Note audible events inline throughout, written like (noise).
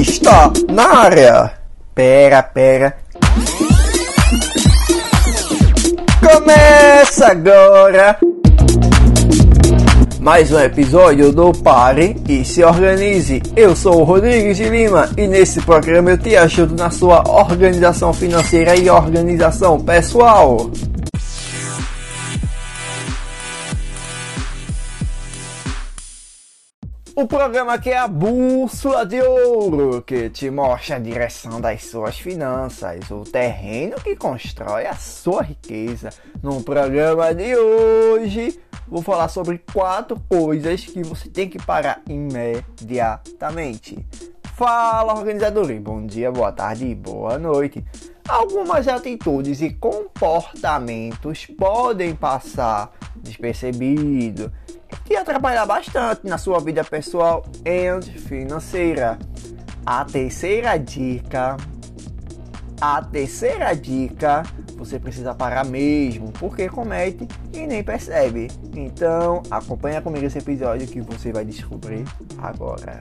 Está na área. Pera, pera. Começa agora mais um episódio do Pare e se organize. Eu sou o Rodrigues de Lima e nesse programa eu te ajudo na sua organização financeira e organização pessoal. O programa que é a bússola de ouro, que te mostra a direção das suas finanças, o terreno que constrói a sua riqueza. No programa de hoje, vou falar sobre quatro coisas que você tem que parar imediatamente. Fala, organizadores! Bom dia, boa tarde e boa noite. Algumas atitudes e comportamentos podem passar despercebido e atrapalhar bastante na sua vida pessoal e financeira. A terceira dica, a terceira dica, você precisa parar mesmo, porque comete e nem percebe. Então, acompanha comigo esse episódio que você vai descobrir agora.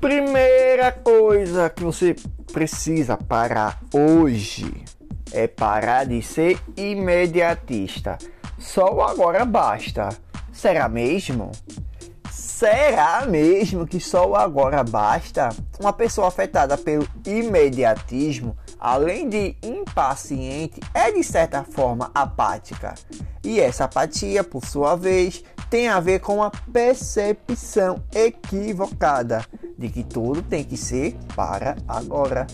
Primeira coisa que você precisa parar hoje é parar de ser imediatista. Só o agora basta. Será mesmo? Será mesmo que só o agora basta? Uma pessoa afetada pelo imediatismo, além de impaciente, é de certa forma apática. E essa apatia, por sua vez, tem a ver com a percepção equivocada de que tudo tem que ser para agora.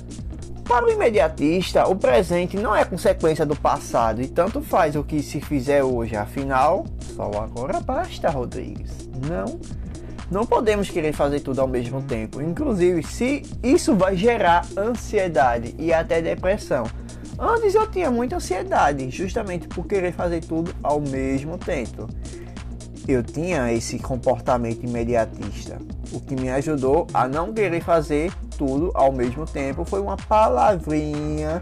Para o imediatista, o presente não é consequência do passado e tanto faz o que se fizer hoje, afinal, só agora basta, Rodrigues. Não, não podemos querer fazer tudo ao mesmo tempo, inclusive se isso vai gerar ansiedade e até depressão. Antes eu tinha muita ansiedade, justamente por querer fazer tudo ao mesmo tempo. Eu tinha esse comportamento imediatista, o que me ajudou a não querer fazer tudo ao mesmo tempo foi uma palavrinha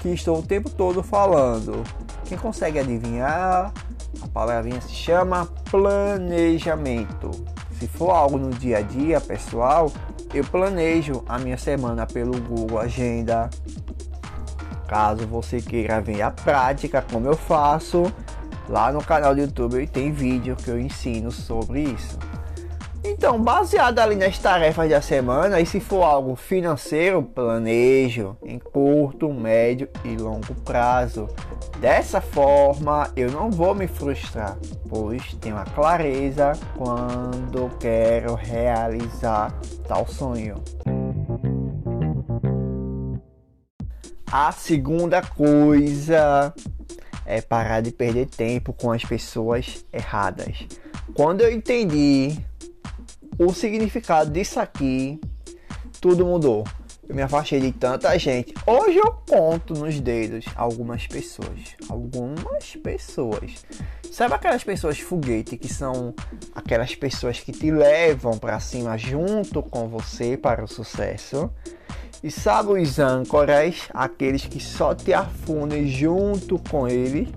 que estou o tempo todo falando. Quem consegue adivinhar? A palavrinha se chama planejamento. Se for algo no dia a dia, pessoal, eu planejo a minha semana pelo Google Agenda. Caso você queira ver a prática como eu faço, lá no canal do YouTube tem vídeo que eu ensino sobre isso. Então, baseado ali nas tarefas da semana, e se for algo financeiro, planejo em curto, médio e longo prazo. Dessa forma, eu não vou me frustrar, pois tenho a clareza quando quero realizar tal sonho. A segunda coisa é parar de perder tempo com as pessoas erradas. Quando eu entendi o significado disso aqui, tudo mudou. Eu me afastei de tanta gente. Hoje eu conto nos dedos algumas pessoas. Algumas pessoas. Sabe aquelas pessoas foguete que são aquelas pessoas que te levam para cima junto com você para o sucesso? E sabe os âncoras, aqueles que só te afundem junto com eles?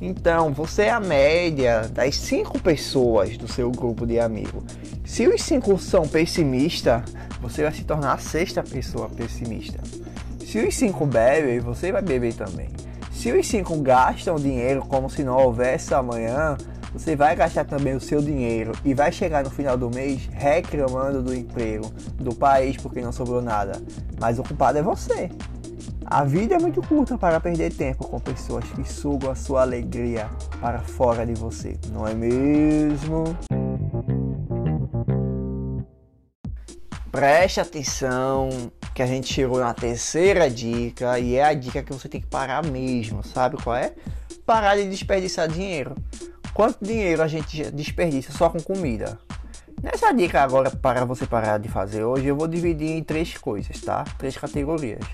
Então, você é a média das cinco pessoas do seu grupo de amigos. Se os cinco são pessimistas, você vai se tornar a sexta pessoa pessimista. Se os cinco bebem, você vai beber também. Se os cinco gastam dinheiro como se não houvesse amanhã, você vai gastar também o seu dinheiro e vai chegar no final do mês reclamando do emprego, do país porque não sobrou nada. Mas o culpado é você. A vida é muito curta para perder tempo com pessoas que sugam a sua alegria para fora de você, não é mesmo? Preste atenção que a gente chegou na terceira dica e é a dica que você tem que parar mesmo, sabe qual é? Parar de desperdiçar dinheiro. Quanto dinheiro a gente desperdiça só com comida? Nessa dica agora para você parar de fazer hoje, eu vou dividir em três coisas, tá? Três categorias.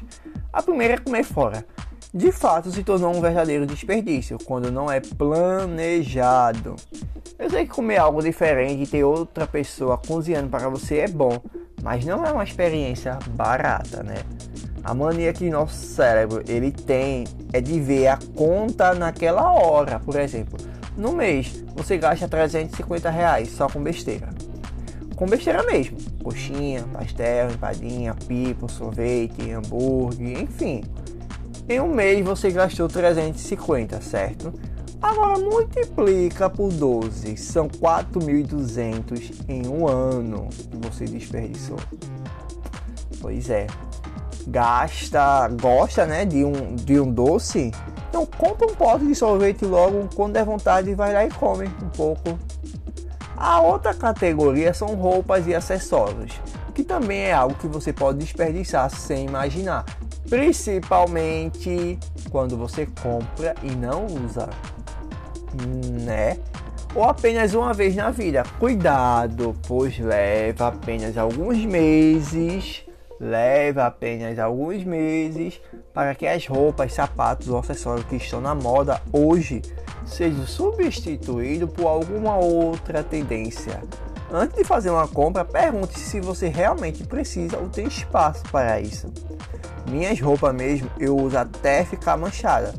A primeira é comer fora. De fato, se tornou um verdadeiro desperdício quando não é planejado. Eu sei que comer algo diferente e ter outra pessoa cozinhando para você é bom, mas não é uma experiência barata, né? A mania que nosso cérebro ele tem é de ver a conta naquela hora, por exemplo. No mês, você gasta 350 reais só com besteira. Com besteira mesmo. Coxinha, pastel, empadinha, pipo, sorvete, hambúrguer, enfim. Em um mês você gastou 350, certo? Agora multiplica por 12, são 4.200 em um ano que você desperdiçou. Pois é. Gasta, gosta, né, de um, de um doce? Então compra um pote de sorvete logo, quando der vontade vai lá e come um pouco. A outra categoria são roupas e acessórios, que também é algo que você pode desperdiçar sem imaginar, principalmente quando você compra e não usa né? Ou apenas uma vez na vida. Cuidado, pois leva apenas alguns meses, leva apenas alguns meses para que as roupas, sapatos ou acessórios que estão na moda hoje sejam substituídos por alguma outra tendência. Antes de fazer uma compra, pergunte se você realmente precisa ou tem espaço para isso. Minhas roupas mesmo eu uso até ficar manchada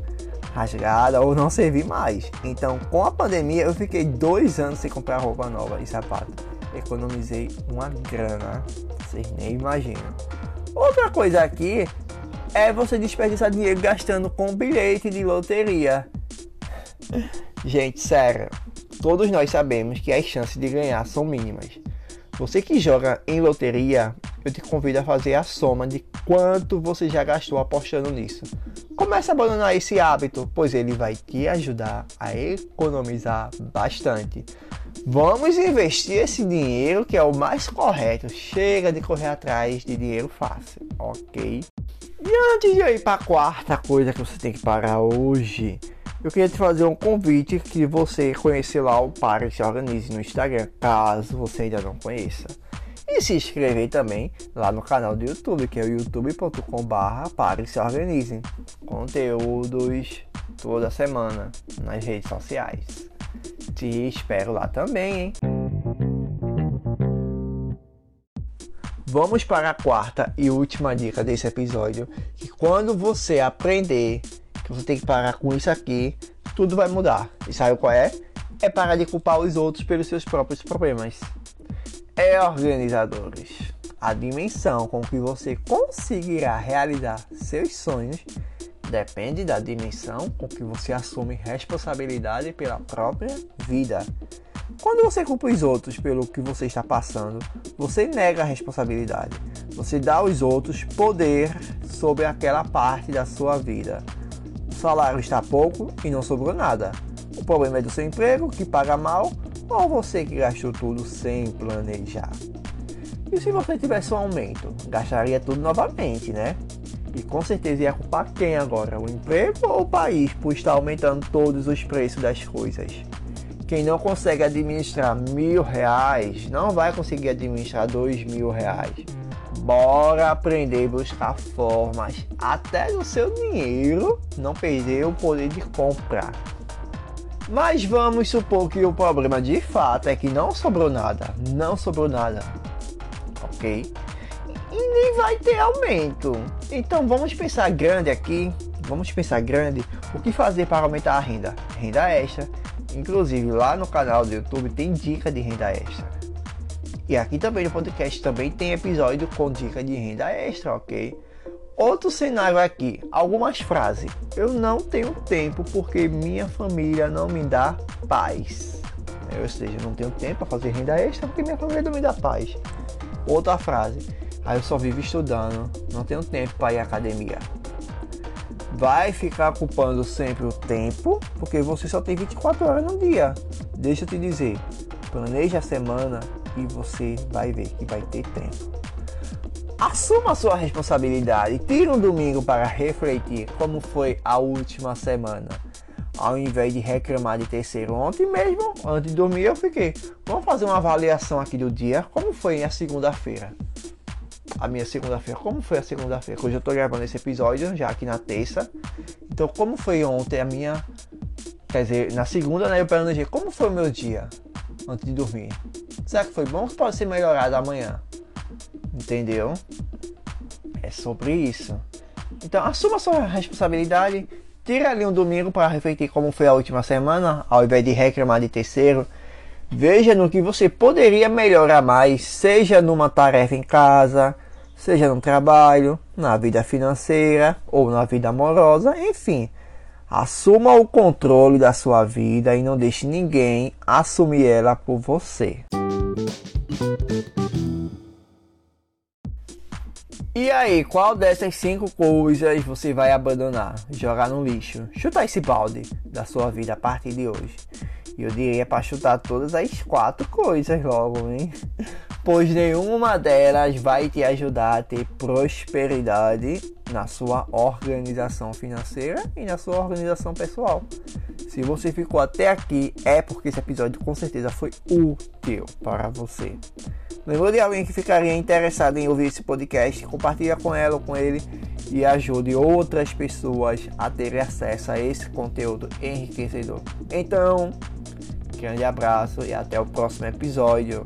rasgada ou não servir mais. Então, com a pandemia, eu fiquei dois anos sem comprar roupa nova e sapato. Economizei uma grana, vocês nem imaginam. Outra coisa aqui é você desperdiçar dinheiro gastando com bilhete de loteria. Gente, sério, todos nós sabemos que as chances de ganhar são mínimas. Você que joga em loteria, eu te convido a fazer a soma de quanto você já gastou apostando nisso. Comece a abandonar esse hábito, pois ele vai te ajudar a economizar bastante. Vamos investir esse dinheiro que é o mais correto. Chega de correr atrás de dinheiro fácil, ok? E antes de eu ir para a quarta coisa que você tem que parar hoje, eu queria te fazer um convite que você conhecer lá o Pare Se Organize no Instagram, caso você ainda não conheça. E se inscrever também lá no canal do YouTube, que é o youtube.com.br Pare Se Organize. Conteúdos toda semana nas redes sociais. Te espero lá também, hein? Vamos para a quarta e última dica desse episódio, que quando você aprender que você tem que parar com isso aqui, tudo vai mudar. E sabe qual é? É parar de culpar os outros pelos seus próprios problemas. É organizadores. A dimensão com que você conseguirá realizar seus sonhos depende da dimensão com que você assume responsabilidade pela própria vida. Quando você culpa os outros pelo que você está passando, você nega a responsabilidade. Você dá aos outros poder sobre aquela parte da sua vida salário está pouco e não sobrou nada. O problema é do seu emprego, que paga mal, ou você que gastou tudo sem planejar. E se você tivesse um aumento, gastaria tudo novamente, né? E com certeza ia culpar quem agora? O emprego ou o país por estar aumentando todos os preços das coisas? Quem não consegue administrar mil reais não vai conseguir administrar dois mil reais. Bora aprender a buscar formas até do seu dinheiro não perder o poder de comprar. Mas vamos supor que o problema de fato é que não sobrou nada, não sobrou nada, ok? E nem vai ter aumento. Então vamos pensar grande aqui, vamos pensar grande. O que fazer para aumentar a renda? Renda extra. Inclusive lá no canal do YouTube tem dica de renda extra. E aqui também no podcast também tem episódio com dica de renda extra, ok? Outro cenário aqui, algumas frases. Eu não tenho tempo porque minha família não me dá paz. Ou seja, não tenho tempo para fazer renda extra porque minha família não me dá paz. Outra frase. Aí eu só vivo estudando, não tenho tempo para ir à academia. Vai ficar culpando sempre o tempo, porque você só tem 24 horas no dia. Deixa eu te dizer, planeje a semana, e você vai ver que vai ter tempo. Assuma sua responsabilidade. Tire um domingo para refletir como foi a última semana. Ao invés de reclamar de terceiro ontem mesmo, antes de dormir, eu fiquei. Vamos fazer uma avaliação aqui do dia. Como foi a segunda-feira? A minha segunda-feira. Como foi a segunda-feira? Hoje eu estou gravando esse episódio já aqui na terça. Então, como foi ontem a minha. Quer dizer, na segunda, né? Eu planejei como foi o meu dia antes de dormir. Será que foi bom ou pode ser melhorado amanhã? Entendeu? É sobre isso. Então assuma sua responsabilidade, Tira ali um domingo para refletir como foi a última semana, ao invés de reclamar de terceiro. Veja no que você poderia melhorar mais, seja numa tarefa em casa, seja no trabalho, na vida financeira ou na vida amorosa, enfim. Assuma o controle da sua vida e não deixe ninguém assumir ela por você. Aí, qual dessas cinco coisas você vai abandonar, jogar no lixo, chutar esse balde da sua vida a partir de hoje? Eu diria para chutar todas as quatro coisas logo, hein? (laughs) Pois nenhuma delas vai te ajudar a ter prosperidade na sua organização financeira e na sua organização pessoal. Se você ficou até aqui, é porque esse episódio com certeza foi útil para você. Lembrou de alguém que ficaria interessado em ouvir esse podcast? Compartilha com ela ou com ele e ajude outras pessoas a terem acesso a esse conteúdo enriquecedor. Então, grande abraço e até o próximo episódio.